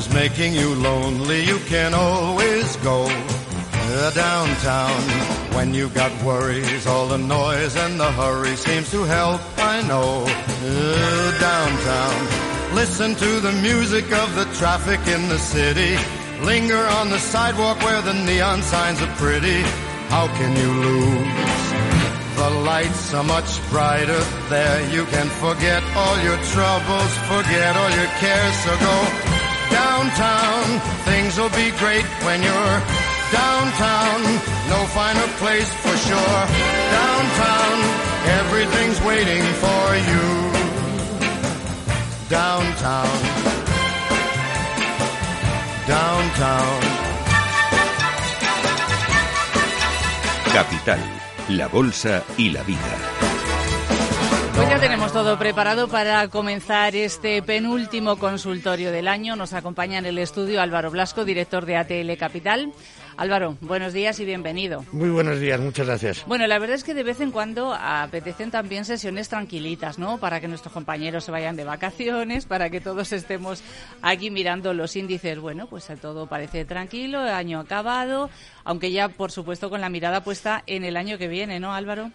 is making you lonely, you can always go uh, downtown. When you've got worries, all the noise and the hurry seems to help, I know. Uh, downtown. Listen to the music of the traffic in the city. Linger on the sidewalk where the neon signs are pretty. How can you lose? The lights are much brighter there. You can forget all your troubles, forget all your cares. So go downtown. Things will be great when you're downtown. No finer place for sure. Downtown, everything's waiting for you. Downtown. Downtown. Capital, la Bolsa y la Vida. Pues ya tenemos todo preparado para comenzar este penúltimo consultorio del año. Nos acompaña en el estudio Álvaro Blasco, director de ATL Capital. Álvaro, buenos días y bienvenido. Muy buenos días, muchas gracias. Bueno, la verdad es que de vez en cuando apetecen también sesiones tranquilitas, ¿no? Para que nuestros compañeros se vayan de vacaciones, para que todos estemos aquí mirando los índices. Bueno, pues todo parece tranquilo, año acabado, aunque ya, por supuesto, con la mirada puesta en el año que viene, ¿no, Álvaro?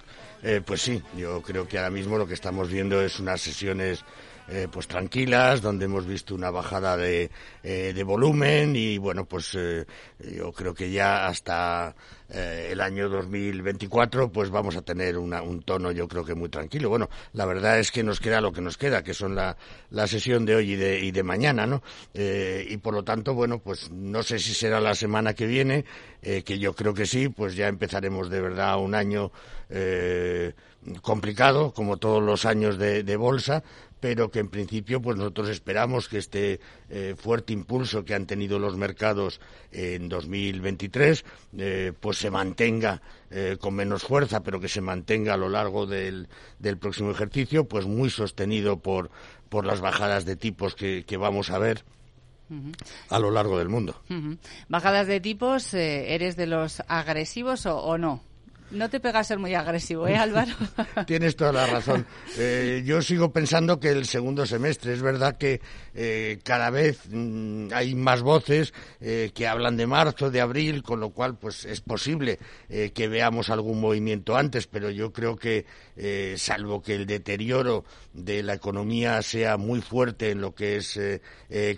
Eh, pues sí, yo creo que ahora mismo lo que estamos viendo es unas sesiones eh, pues tranquilas, donde hemos visto una bajada de, eh, de volumen y bueno, pues eh, yo creo que ya hasta eh, el año 2024 pues vamos a tener una, un tono yo creo que muy tranquilo. Bueno, la verdad es que nos queda lo que nos queda, que son la, la sesión de hoy y de, y de mañana, ¿no? Eh, y por lo tanto, bueno, pues no sé si será la semana que viene, que yo creo que sí, pues ya empezaremos de verdad un año complicado, como todos los años de bolsa, pero que en principio pues nosotros esperamos que este eh, fuerte impulso que han tenido los mercados en 2023 eh, pues se mantenga eh, con menos fuerza pero que se mantenga a lo largo del, del próximo ejercicio pues muy sostenido por, por las bajadas de tipos que, que vamos a ver a lo largo del mundo. Uh -huh. Bajadas de tipos, eh, ¿eres de los agresivos o, o no? No te pega a ser muy agresivo, ¿eh, Álvaro? Tienes toda la razón. Eh, yo sigo pensando que el segundo semestre, es verdad que eh, cada vez mmm, hay más voces eh, que hablan de marzo, de abril, con lo cual pues es posible que veamos algún movimiento antes, pero yo creo que, salvo que el deterioro de la economía sea muy fuerte en lo que es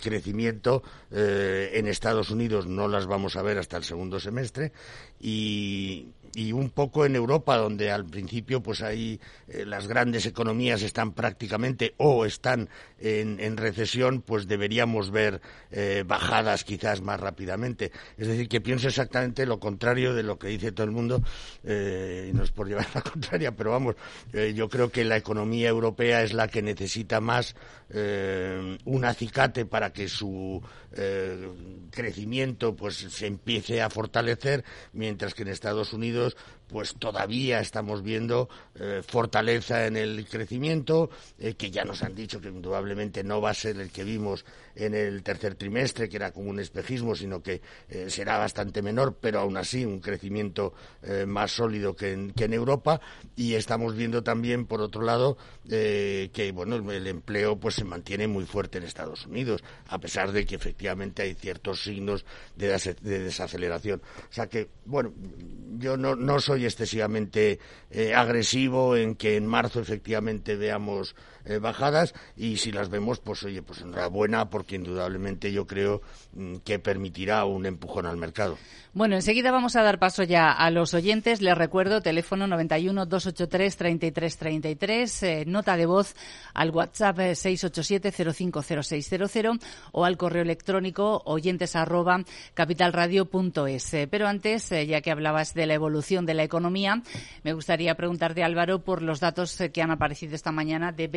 crecimiento, en Estados Unidos no las vamos a ver hasta el segundo semestre y, y un poco en Europa, donde al principio pues ahí eh, las grandes economías están prácticamente o están en, recesión, pues deberíamos ver eh, bajadas quizás más rápidamente. Es decir, que pienso exactamente lo contrario de lo que dice todo el mundo, eh, y no es por llevar la contraria, pero vamos, yo creo que la economía europea es la que necesita más un acicate para que su crecimiento pues se empiece a fortalecer, mientras que en Estados Unidos pues todavía estamos viendo eh, fortaleza en el crecimiento, eh, que ya nos han dicho que indudablemente no va a ser el que vimos en el tercer trimestre, que era como un espejismo, sino que eh, será bastante menor, pero aún así un crecimiento más sólido que en, que en, Europa. Y estamos viendo también, por otro lado, que bueno, el empleo pues se mantiene muy fuerte en Estados Unidos, a pesar de que efectivamente hay ciertos signos de, de desaceleración. O sea que, bueno, yo no, no soy excesivamente eh, agresivo en que en marzo efectivamente veamos eh, bajadas y si las vemos, pues oye, pues enhorabuena porque indudablemente yo creo mm, que permitirá un empujón al mercado. Bueno, enseguida vamos a dar paso ya a los oyentes. Les recuerdo, teléfono 91 283 33 33, eh, nota de voz al WhatsApp 687 050600 o al correo electrónico oyentes arroba capitalradio.es. Eh, pero antes, eh, ya que hablabas de la evolución de la economía, me gustaría preguntarte, Álvaro, por los datos eh, que han aparecido esta mañana de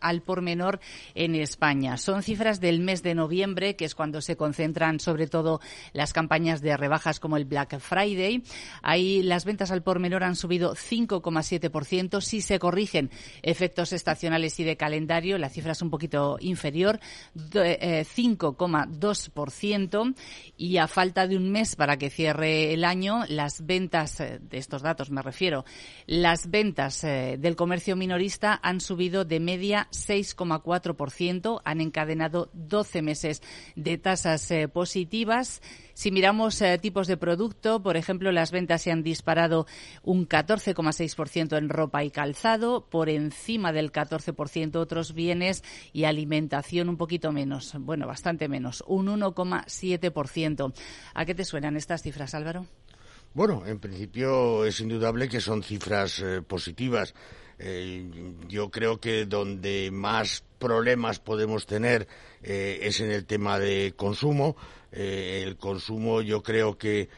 al por menor en España. Son cifras del mes de noviembre, que es cuando se concentran sobre todo las campañas de rebajas como el Black Friday. Ahí las ventas al por menor han subido 5,7%. Si se corrigen efectos estacionales y de calendario, la cifra es un poquito inferior, eh, 5,2%. Y a falta de un mes para que cierre el año, las ventas de estos datos me refiero, las ventas del comercio minorista han subido de media 6,4%, han encadenado 12 meses de tasas positivas si miramos eh, tipos de producto, por ejemplo, las ventas se han disparado un 14,6% en ropa y calzado, por encima del 14% otros bienes y alimentación un poquito menos, bueno, bastante menos, un 1,7%. ¿A qué te suenan estas cifras, Álvaro? Bueno, en principio es indudable que son cifras eh, positivas. Eh, yo creo que donde más problemas podemos tener es en el tema de consumo. Eh, el consumo yo creo que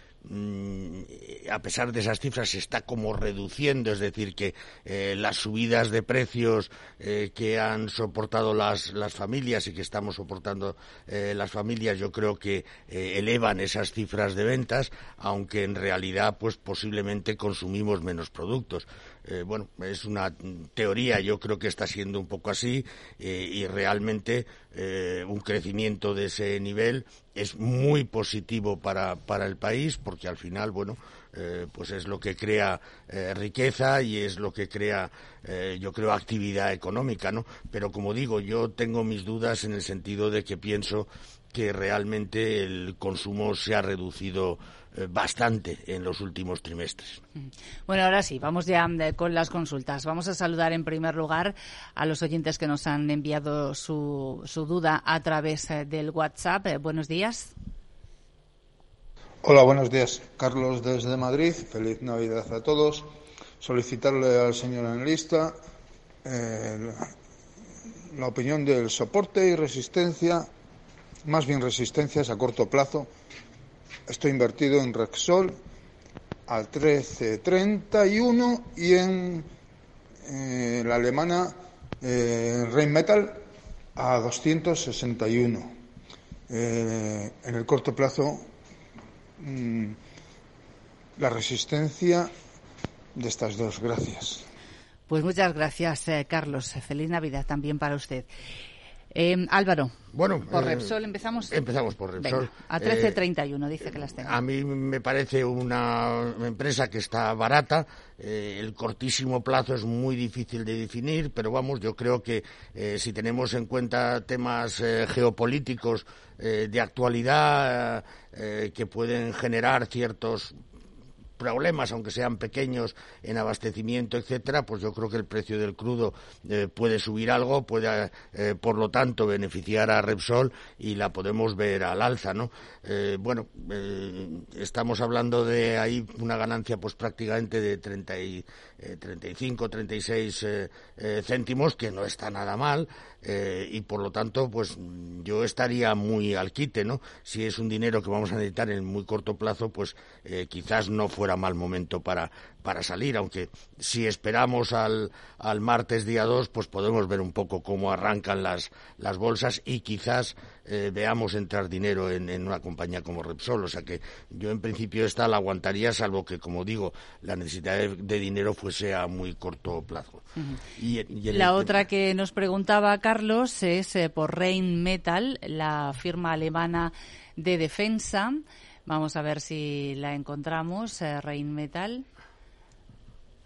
a pesar de esas cifras se está como reduciendo, es decir, que eh, las subidas de precios eh, que han soportado las, las, familias y que estamos soportando las familias, yo creo que elevan esas cifras de ventas, aunque en realidad, pues posiblemente consumimos menos productos. Eh, bueno, es una teoría, yo creo que está siendo un poco así eh, y realmente eh, un crecimiento de ese nivel es muy positivo para, para el país al final, bueno, pues es lo que crea riqueza y es lo que crea, yo creo, actividad económica, ¿no? Pero como digo, yo tengo mis dudas en el sentido de que pienso que realmente el consumo se ha reducido eh, bastante en los últimos trimestres. Bueno, ahora sí, vamos ya eh, con las consultas. Vamos a saludar en primer lugar a los oyentes que nos han enviado su, su duda a través eh, del WhatsApp. buenos días. Hola, buenos días. Carlos desde Madrid. Feliz Navidad a todos. Solicitarle al señor analista la opinión del soporte y resistencia, más bien resistencias a corto plazo Estoy invertido en Rexol al 13.31 y en eh, la alemana eh, Rheinmetall a 261. Eh, en el corto plazo, mm, la resistencia de estas dos. Gracias. Pues muchas gracias, eh, Carlos. Feliz Navidad también para usted. Eh, Álvaro. Bueno, por eh, Repsol empezamos. Empezamos por Repsol. a 13.31 dice que las tengo. A mí me parece una empresa que está barata. Eh, el cortísimo plazo es muy difícil de definir, pero vamos, yo creo que si tenemos en cuenta temas geopolíticos de actualidad que pueden generar ciertos problemas, aunque sean pequeños, en abastecimiento, etcétera, pues yo creo que el precio del crudo eh, puede subir algo, puede, eh, por lo tanto, beneficiar a Repsol y la podemos ver al alza, ¿no? Eh, bueno, estamos hablando de ahí una ganancia, pues prácticamente de 30 y, 35, 36 céntimos, que no está nada mal, y por lo tanto, pues yo estaría muy al quite, ¿no? Si es un dinero que vamos a necesitar en muy corto plazo, pues quizás no fuera mal momento para, para salir, aunque si esperamos al, al martes día 2, pues podemos ver un poco cómo arrancan las, las bolsas y quizás eh, veamos entrar dinero en, en, una compañía como Repsol. O sea que yo en principio esta la aguantaría, salvo que, como digo, la necesidad de, dinero fuese a muy corto plazo. y, la otra que nos preguntaba Carlos es eh, por Rain Metal, la firma alemana de defensa. Vamos a ver si la encontramos. Eh, Rain Metal.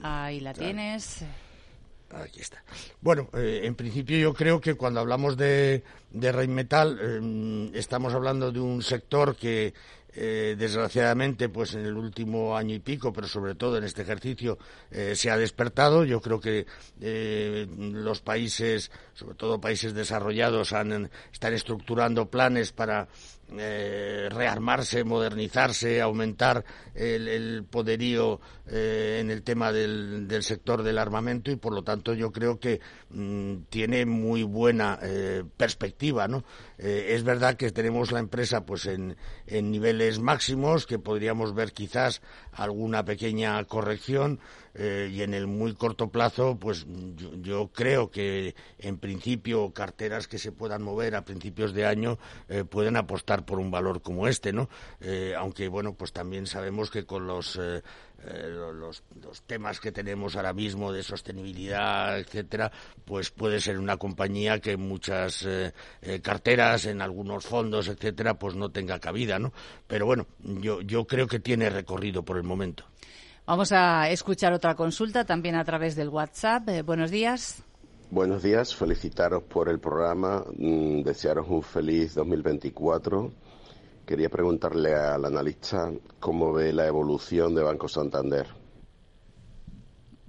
Ahí la tienes. Aquí está. Bueno, eh, en principio yo creo que cuando hablamos de, de Rheinmetall eh, estamos hablando de un sector que eh, desgraciadamente, pues en el último año y pico, pero sobre todo en este ejercicio, se ha despertado. Yo creo que los países, sobre todo países desarrollados, han, están estructurando planes para eh, rearmarse, modernizarse, aumentar el, poderío eh, en el tema del, sector del armamento y por lo tanto yo creo que mm, tiene muy buena eh, perspectiva, ¿no? es verdad que tenemos la empresa pues en, niveles máximos que podríamos ver quizás alguna pequeña corrección y en el muy corto plazo, pues yo, creo que en principio carteras que se puedan mover a principios de año pueden apostar por un valor como este, ¿no? Eh, aunque bueno, pues también sabemos que con los los, temas que tenemos ahora mismo de sostenibilidad, etcétera, pues puede ser una compañía que en muchas carteras, en algunos fondos, etcétera, pues no tenga cabida, ¿no? Pero bueno, yo, yo creo que tiene recorrido por el momento. Vamos a escuchar otra consulta también a través del WhatsApp. Eh, buenos días. Buenos días, felicitaros por el programa, mm, desearos un feliz 2024. Quería preguntarle al analista cómo ve la evolución de Banco Santander.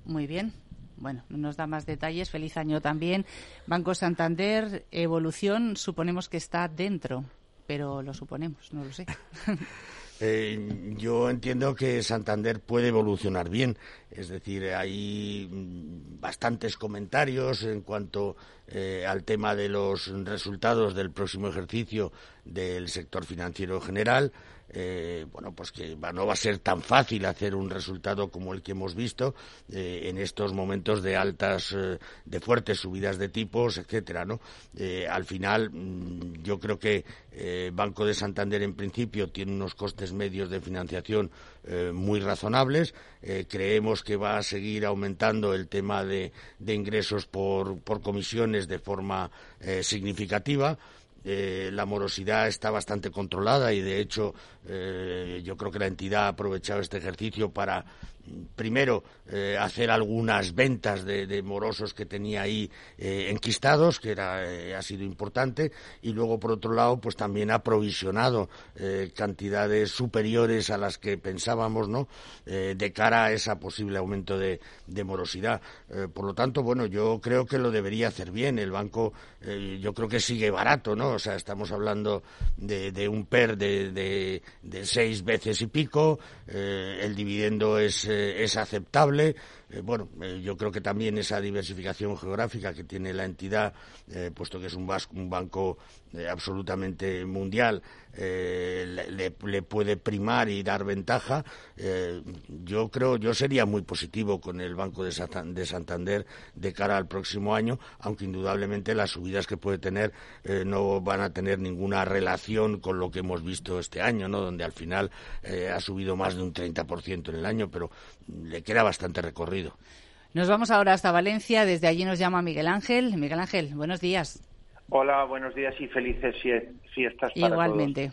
Muy bien. Bueno, nos da más detalles. Feliz año también. Banco Santander, evolución, suponemos que está dentro, pero lo suponemos, no lo sé. Eh, yo entiendo que Santander puede evolucionar bien. Es decir, hay mm, bastantes comentarios en cuanto eh, al tema de los resultados del próximo ejercicio del sector financiero general. Eh, bueno, pues que no va a ser tan fácil hacer un resultado como el que hemos visto eh, en estos momentos de altas, eh, de fuertes subidas de tipos, etcétera, ¿no? al final, mm, yo creo que Banco de Santander en principio tiene unos costes medios de financiación muy razonables. creemos que va a seguir aumentando el tema de, de ingresos por, por comisiones de forma significativa. Eh, la morosidad está bastante controlada y de hecho eh, yo creo que la entidad ha aprovechado este ejercicio para primero eh, hacer algunas ventas de, morosos que tenía ahí enquistados, que era, ha sido importante, y luego por otro lado pues también ha provisionado cantidades superiores a las que pensábamos, ¿no? de cara a ese posible aumento de, morosidad. por lo tanto, bueno, yo creo que lo debería hacer bien. El banco, yo creo que sigue barato, ¿no? O sea, estamos hablando de, un PER de, de, seis veces y pico, el dividendo es es aceptable. Eh, bueno, eh, yo creo que también esa diversificación geográfica que tiene la entidad, eh, puesto que es un, un banco absolutamente mundial, le, puede primar y dar ventaja. yo creo, yo sería muy positivo con el Banco de, Santander de cara al próximo año, aunque indudablemente las subidas que puede tener no van a tener ninguna relación con lo que hemos visto este año, ¿no? Donde al final ha subido más de un 30% en el año, pero le queda bastante recorrido. Nos vamos ahora hasta Valencia. Desde allí nos llama Miguel Ángel. Miguel Ángel, buenos días. Hola, buenos días y felices fiestas para Igualmente.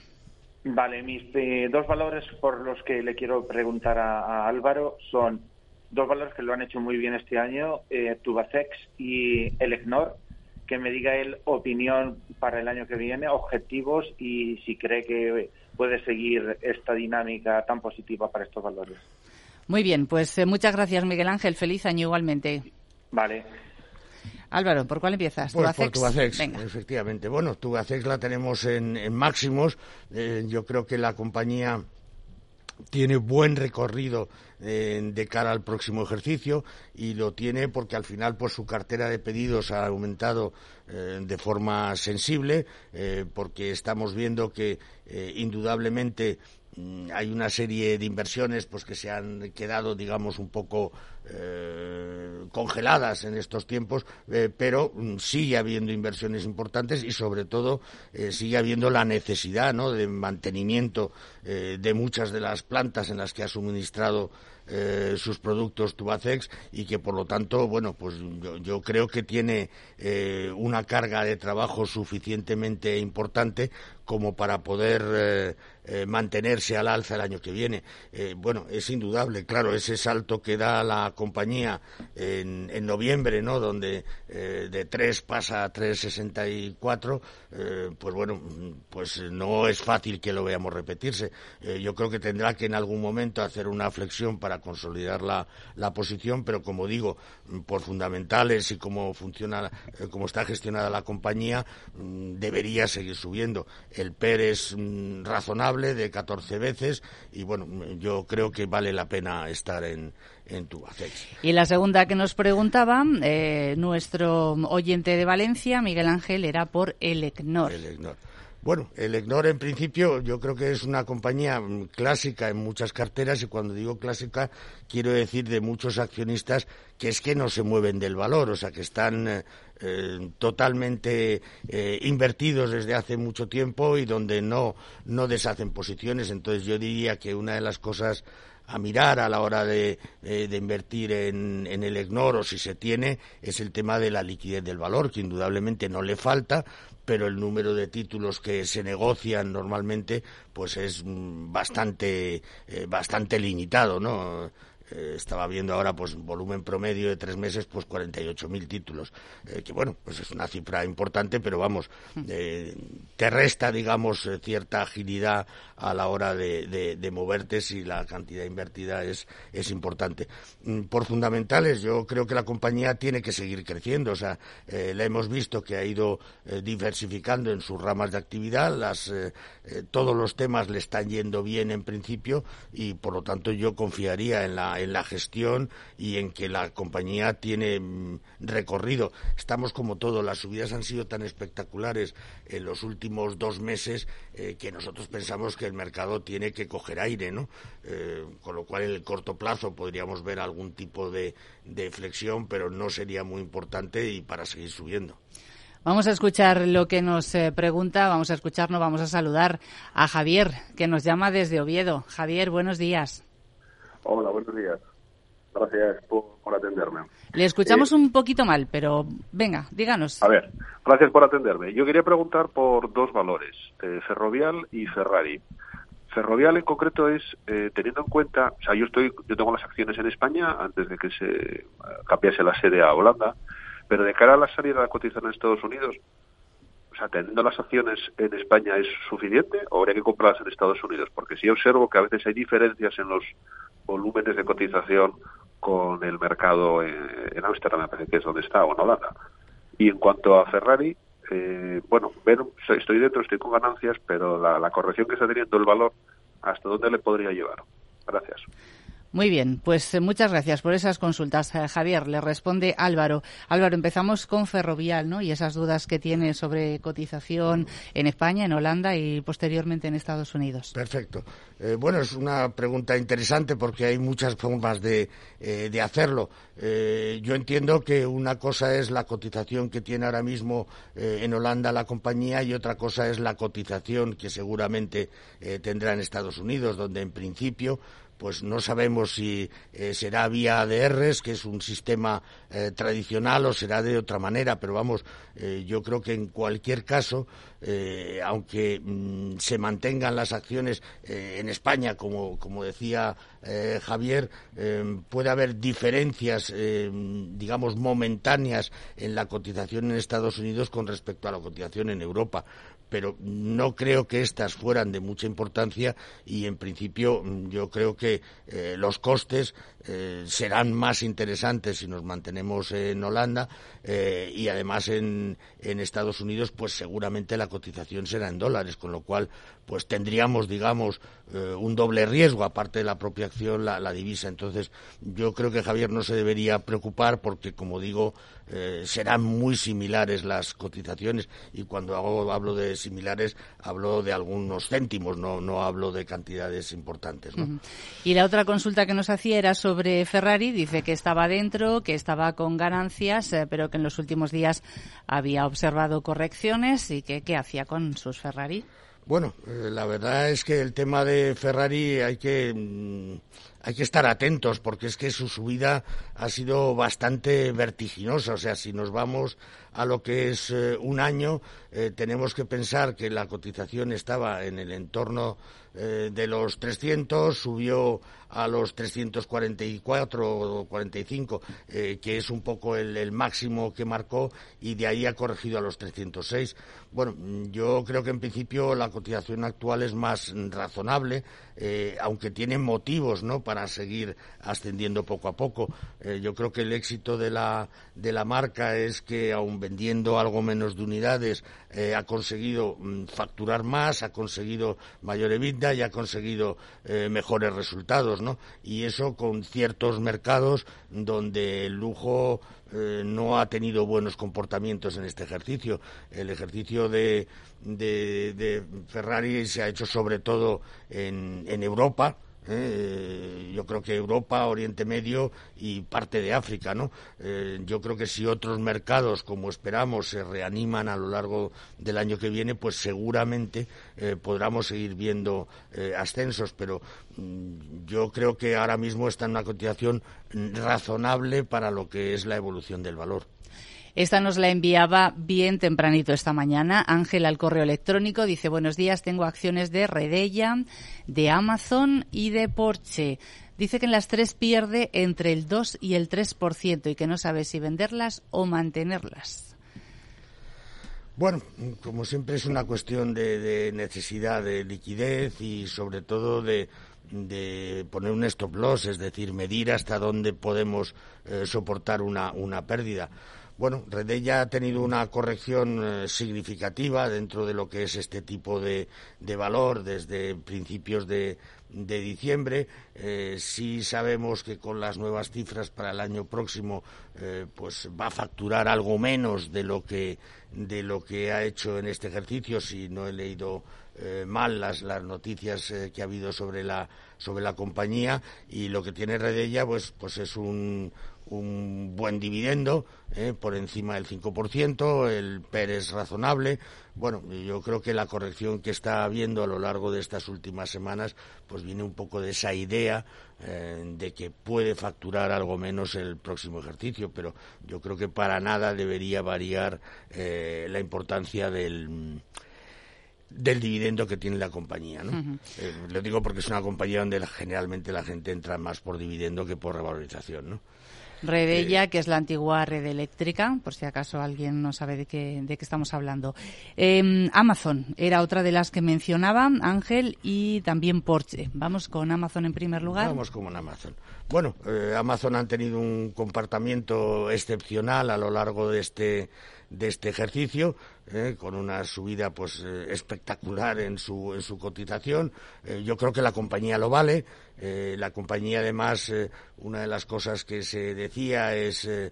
Vale, mis eh, dos valores por los que le quiero preguntar a, Álvaro son dos valores que lo han hecho muy bien este año, eh, Tubacex y Elecnor. Que me diga él opinión para el año que viene, objetivos y si cree que puede seguir esta dinámica tan positiva para estos valores. Muy bien, pues eh, muchas gracias, Miguel Ángel. Feliz año igualmente. Vale. Álvaro, ¿por cuál empiezas? Pues por Tubacex, efectivamente. Bueno, Tubacex la tenemos en, máximos. Eh, yo creo que la compañía tiene buen recorrido eh, de cara al próximo ejercicio y lo tiene porque al final pues su cartera de pedidos ha aumentado de forma sensible porque estamos viendo que indudablemente hay una serie de inversiones pues que se han quedado digamos un poco eh, congeladas en estos tiempos eh, pero mm, sigue habiendo inversiones importantes y sobre todo eh, sigue habiendo la necesidad ¿no? de mantenimiento de muchas de las plantas en las que ha suministrado sus productos Tubacex y que por lo tanto, bueno, pues yo, creo que tiene una carga de trabajo suficientemente importante como para poder eh, mantenerse al alza el año que viene. bueno, es indudable, claro, ese salto que da la compañía en, en noviembre, ¿no? Donde de 3 pasa a 3,64, pues bueno, pues no es fácil que lo veamos repetirse. yo creo que tendrá que en algún momento hacer una flexión para consolidar la, la posición, pero como digo, por fundamentales y cómo funciona, eh, cómo está gestionada la compañía, mm, debería seguir subiendo. El PER es mm, razonable de 14 veces y bueno, yo creo que vale la pena estar en, en Tubacex. Y la segunda que nos preguntaba, eh, nuestro oyente de Valencia, Miguel Ángel, era por Elecnor. Elecnor. Bueno, el EGNOR en principio yo creo que es una compañía clásica en muchas carteras y cuando digo clásica quiero decir de muchos accionistas que es que no se mueven del valor, o sea que están eh, eh, totalmente eh, invertidos desde hace mucho tiempo y donde no, no deshacen posiciones. Entonces yo diría que una de las cosas a mirar a la hora de, de invertir en, en, el EGNOR o si se tiene es el tema de la liquidez del valor, que indudablemente no le falta, pero el número de títulos que se negocian normalmente pues es mm, bastante eh, bastante limitado, ¿no? Eh, estaba viendo ahora pues volumen promedio de tres meses pues 48.000 títulos. Eh, que bueno pues es una cifra importante pero vamos eh, te resta digamos cierta agilidad a la hora de, de, moverte si la cantidad invertida es es importante. Mm, por fundamentales yo creo que la compañía tiene que seguir creciendo. O sea la hemos visto que ha ido diversificando en sus ramas de actividad las todos los temas le están yendo bien en principio y por lo tanto yo confiaría en la en la gestión y en que la compañía tiene mm, recorrido. Estamos como todo, las subidas han sido tan espectaculares en los últimos dos meses eh, que nosotros pensamos que el mercado tiene que coger aire, ¿no? Eh, con lo cual en el corto plazo podríamos ver algún tipo de, flexión, pero no sería muy importante y para seguir subiendo. Vamos a escuchar lo que nos eh, pregunta, vamos a escucharnos, vamos a saludar a Javier, que nos llama desde Oviedo. Javier, buenos días. Hola, buenos días. Gracias por, atenderme. Le escuchamos eh, un poquito mal, pero venga, díganos. A ver, gracias por atenderme. Yo quería preguntar por dos valores, eh, Ferrovial y Ferrari. Ferrovial en concreto es, eh, teniendo en cuenta, o sea, yo estoy, yo tengo las acciones en España antes de que se cambiase la sede a Holanda, pero de cara a la salida de la cotización en Estados Unidos, o sea, teniendo las acciones en España es suficiente o habría que comprarlas en Estados Unidos, porque sí observo que a veces hay diferencias en los volúmenes de cotización con el mercado en Ámsterdam, me parece que es donde está, o en Holanda. Y en cuanto a Ferrari, eh, bueno, estoy dentro, estoy con ganancias, pero la, la corrección que está teniendo el valor, ¿hasta dónde le podría llevar? Gracias. Muy bien, pues eh, muchas gracias por esas consultas, eh, Javier. Le responde Álvaro. Álvaro, empezamos con Ferrovial, ¿no? Y esas dudas que tiene sobre cotización en España, en Holanda y posteriormente en Estados Unidos. Perfecto. Eh, bueno, es una pregunta interesante porque hay muchas formas de, de hacerlo. yo entiendo que una cosa es la cotización que tiene ahora mismo en Holanda la compañía y otra cosa es la cotización que seguramente tendrá en Estados Unidos, donde en principio pues no sabemos si eh, será vía ADRs, que es un sistema eh, tradicional, o será de otra manera, pero vamos, eh, yo creo que en cualquier caso, aunque mm, se mantengan las acciones en España, como, como decía Javier, puede haber diferencias, digamos, momentáneas en la cotización en Estados Unidos con respecto a la cotización en Europa pero no creo que estas fueran de mucha importancia y en principio yo creo que eh, los costes eh, serán más interesantes si nos mantenemos en Holanda eh, y además en, en, Estados Unidos pues seguramente la cotización será en dólares con lo cual pues tendríamos digamos un doble riesgo aparte de la propia acción la, divisa entonces yo creo que Javier no se debería preocupar porque como digo serán muy similares las cotizaciones y cuando hago, hablo de similares hablo de algunos céntimos no, no hablo de cantidades importantes y la otra consulta que nos hacía era sobre Ferrari. Dice que estaba dentro, que estaba con ganancias, eh, pero que en los últimos días había observado correcciones y que qué hacía con sus Ferrari. Bueno, eh, la verdad es que el tema de Ferrari hay que mm, hay que estar atentos porque es que su subida ha sido bastante vertiginosa. O sea, si nos vamos a lo que es eh, un año, tenemos que pensar que la cotización estaba en el entorno de los 300, subió a los 344 o 45, eh, que es un poco el, máximo que marcó, y de ahí ha corregido a los 306. Bueno, yo creo que en principio la cotización actual es más razonable, eh, aunque tiene motivos ¿no? para seguir ascendiendo poco a poco. Eh, yo creo que el éxito de la, de la marca es que, aun vendiendo algo menos de unidades, ha conseguido mm, facturar más, ha conseguido mayor EBITDA y ha conseguido mejores resultados. Y eso con ciertos mercados donde el lujo eh, no ha tenido buenos comportamientos en este ejercicio. El ejercicio de, Ferrari se ha hecho sobre todo en Europa, ¿eh? yo creo que Europa, Oriente Medio y parte de África, ¿no? Eh, yo creo que si otros mercados, como esperamos, se reaniman a lo largo del año que viene, pues seguramente eh, podremos seguir viendo ascensos, pero mm, yo creo que ahora mismo está en una cotización razonable para lo que es la evolución del valor. Esta nos la enviaba bien tempranito esta mañana. Ángel al correo electrónico dice, buenos días, tengo acciones de Redella, de Amazon y de Porsche. Dice que en las tres pierde entre el 2 y el 3% y que no sabe si venderlas o mantenerlas. Bueno, como siempre es una cuestión de, necesidad de liquidez y sobre todo de, poner un stop loss, es decir, medir hasta dónde podemos eh, soportar una, una pérdida. Bueno, Redella ha tenido una corrección eh, significativa dentro de lo que es este tipo de, valor desde principios de, diciembre. Eh, sí sabemos que con las nuevas cifras para el año próximo, eh, pues va a facturar algo menos de lo que de lo que ha hecho en este ejercicio. Si no he leído mal las, las noticias que ha habido sobre la sobre la compañía y lo que tiene Redella, pues pues es un un buen dividendo eh, por encima del 5%, el PER es razonable. Bueno, yo creo que la corrección que está habiendo a lo largo de estas últimas semanas pues viene un poco de esa idea eh, de que puede facturar algo menos el próximo ejercicio, pero yo creo que para nada debería variar eh, la importancia del del dividendo que tiene la compañía. ¿no? lo digo porque es una compañía donde generalmente la gente entra más por dividendo que por revalorización. ¿no? Redella, eh, que es la antigua red eléctrica, por si acaso alguien no sabe de qué, de qué estamos hablando. Em, Amazon era otra de las que mencionaba Ángel y también Porsche. Vamos con Amazon en primer lugar. Vamos con Amazon. Bueno, eh, Amazon ha tenido un comportamiento excepcional a lo largo de este de este ejercicio, eh, con una subida pues espectacular en su en su cotización. yo creo que la compañía lo vale. Eh, la compañía, además, eh, una de las cosas que se decía es eh,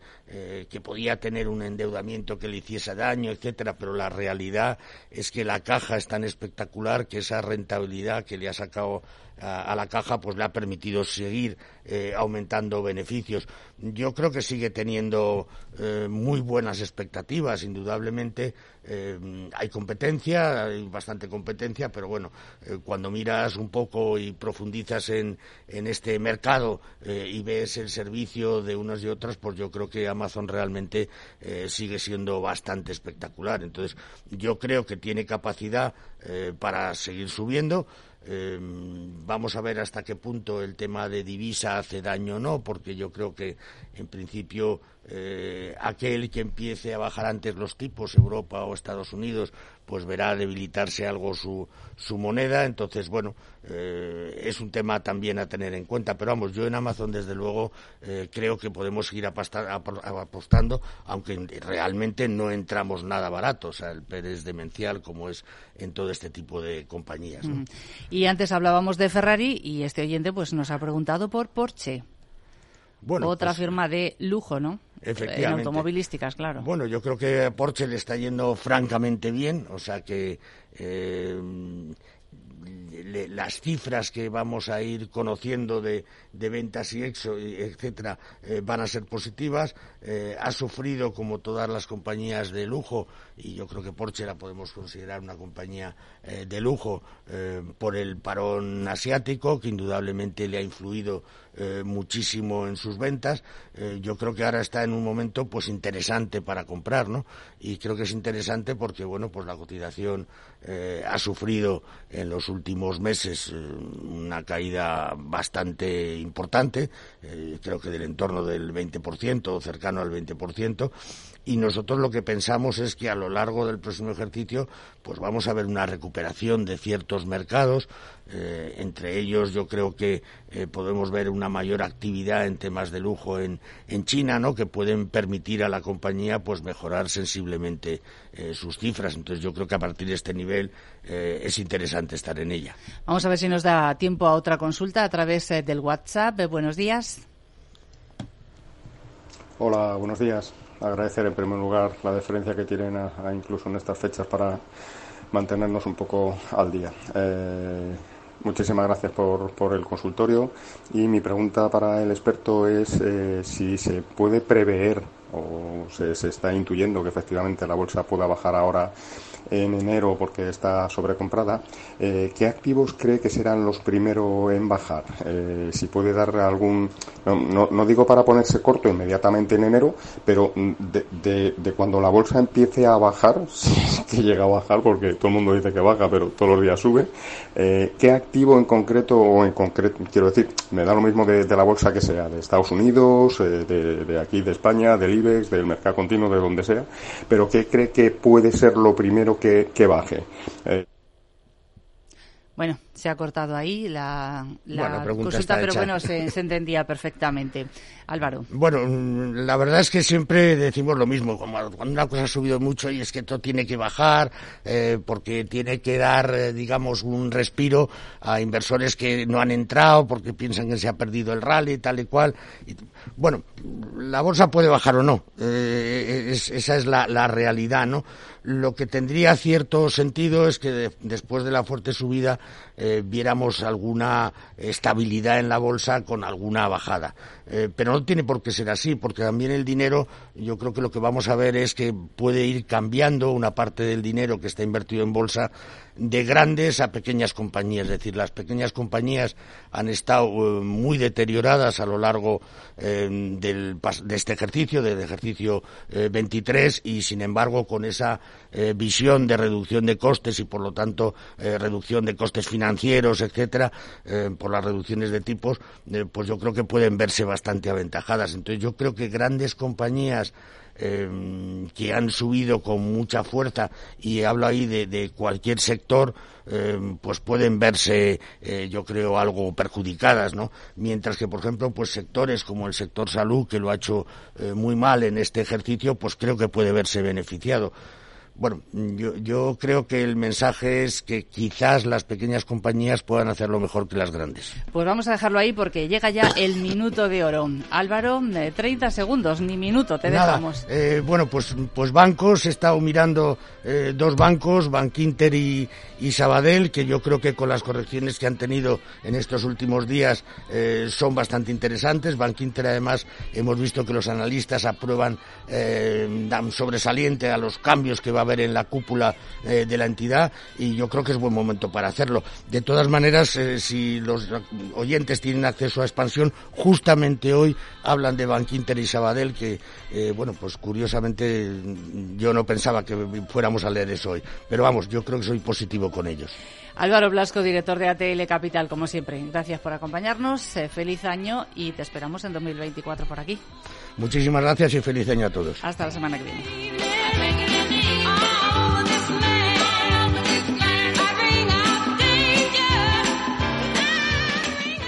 que podía tener un endeudamiento que le hiciese daño, etcétera, pero la realidad es que la caja es tan espectacular que esa rentabilidad que le ha sacado a, la caja pues le ha permitido seguir aumentando beneficios. Yo creo que sigue teniendo muy buenas expectativas, indudablemente. Hay competencia, hay bastante competencia, pero bueno, cuando miras un poco y profundizas en en, este mercado eh, y ves el servicio de unas y otras, pues yo creo que Amazon realmente eh, sigue siendo bastante espectacular. Entonces, yo creo que tiene capacidad eh, para seguir subiendo. Vamos a ver hasta qué punto el tema de divisa hace daño o no, porque yo creo que en principio aquel que empiece a bajar antes los tipos, Europa o Estados Unidos, pues verá debilitarse algo su, su moneda. Entonces, bueno, eh, es un tema también a tener en cuenta. Pero vamos, yo en Amazon, desde luego, eh, creo que podemos seguir apostando, aunque realmente no entramos nada barato. O sea, el PER es demencial, como es en todo este tipo de compañías. Y antes hablábamos de Ferrari y este oyente pues nos ha preguntado por Porsche. Bueno, Otra pues, firma de lujo, ¿no? Efectivamente. En automovilísticas, claro. Bueno, yo creo que a Porsche le está yendo francamente bien, o sea que eh, las cifras que vamos a ir conociendo de, ventas y exo, etcétera, eh, van a ser positivas. Eh, ha sufrido, como todas las compañías de lujo, y yo creo que Porsche la podemos considerar una compañía eh, de lujo, por el parón asiático, que indudablemente le ha influido muchísimo en sus ventas. yo creo que ahora está en un momento pues interesante para comprar, ¿no? Y creo que es interesante porque, bueno, pues la cotización ha sufrido en los últimos meses eh, una caída bastante importante, eh, creo que del entorno del 20% o cercano al 20%, y nosotros lo que pensamos es que a lo largo del próximo ejercicio pues vamos a ver una recuperación de ciertos mercados, eh, entre ellos yo creo que podemos ver una mayor actividad en temas de lujo en, en China, ¿no? que pueden permitir a la compañía pues mejorar sensiblemente sus cifras. Entonces yo creo que a partir de este nivel es interesante estar en ella. Vamos a ver si nos da tiempo a otra consulta a través eh, del WhatsApp. Eh, buenos días. Hola, buenos días. Agradecer en primer lugar la deferencia que tienen incluso en estas fechas para mantenernos un poco al día. Eh, muchísimas gracias por, por, el consultorio. Y mi pregunta para el experto es si se puede prever o se, está intuyendo que efectivamente la bolsa pueda bajar ahora en enero porque está sobrecomprada, eh, ¿qué activos cree que serán los primeros en bajar? Eh, si puede dar algún, no, no, digo para ponerse corto inmediatamente en enero, pero de, de, cuando la bolsa empiece a bajar, si que llega a bajar, porque todo el mundo dice que baja, pero todos los días sube, eh, ¿qué activo en concreto, o en concreto, quiero decir, me da lo mismo de, la bolsa que sea, de Estados Unidos, de, de aquí, de España, del IBEX, del mercado continuo, de donde sea, pero qué cree que puede ser lo primero que, baje. Eh, bueno, se ha cortado ahí la, consulta, pero bueno, se, entendía perfectamente. Álvaro. Bueno, la verdad es que siempre decimos lo mismo, como cuando una cosa ha subido mucho y es que todo tiene que bajar, eh, porque tiene que dar, eh, digamos, un respiro a inversores que no han entrado porque piensan que se ha perdido el rally, tal y cual. Bueno, la bolsa puede bajar o no, esa es la, la realidad, ¿no? Lo que tendría cierto sentido es que después de la fuerte subida eh, viéramos alguna estabilidad en la bolsa con alguna bajada. Eh, pero no tiene por qué ser así, porque también el dinero, yo creo que lo que vamos a ver es que puede ir cambiando una parte del dinero que está invertido en bolsa de grandes a pequeñas compañías. Es decir, las pequeñas compañías han estado eh, muy deterioradas a lo largo eh, del, de este ejercicio, del ejercicio 23, y sin embargo, con esa visión de reducción de costes y por lo tanto reducción de costes financieros, etcétera, por las reducciones de tipos, pues yo creo que pueden verse bastante aventajadas. Entonces yo creo que grandes compañías eh, que han subido con mucha fuerza y hablo ahí de, cualquier sector eh, pues pueden verse eh, yo creo algo perjudicadas no mientras que por ejemplo pues sectores como el sector salud que lo ha hecho muy mal en este ejercicio pues creo que puede verse beneficiado bueno, yo, yo, creo que el mensaje es que quizás las pequeñas compañías puedan hacerlo mejor que las grandes. Pues vamos a dejarlo ahí porque llega ya el minuto de oro. Álvaro, 30 segundos, ni minuto, te dejamos. Eh, bueno, pues, pues bancos, he estado mirando eh, dos bancos, Bankinter y, y Sabadell, que yo creo que con las correcciones que han tenido en estos últimos días eh, son bastante interesantes. Bankinter, además, hemos visto que los analistas aprueban, dan sobresaliente a los cambios que va haber en la cúpula eh, de la entidad y yo creo que es buen momento para hacerlo. De todas maneras, eh, si los oyentes tienen acceso a expansión, justamente hoy hablan de Bankinter y Sabadell, que, eh, bueno, pues curiosamente yo no pensaba que fuéramos a leer eso hoy. Pero vamos, yo creo que soy positivo con ellos. Álvaro Blasco, director de ATL Capital, como siempre. Gracias por acompañarnos. feliz año y te esperamos en 2024 por aquí. Muchísimas gracias y feliz año a todos. Hasta la semana que viene.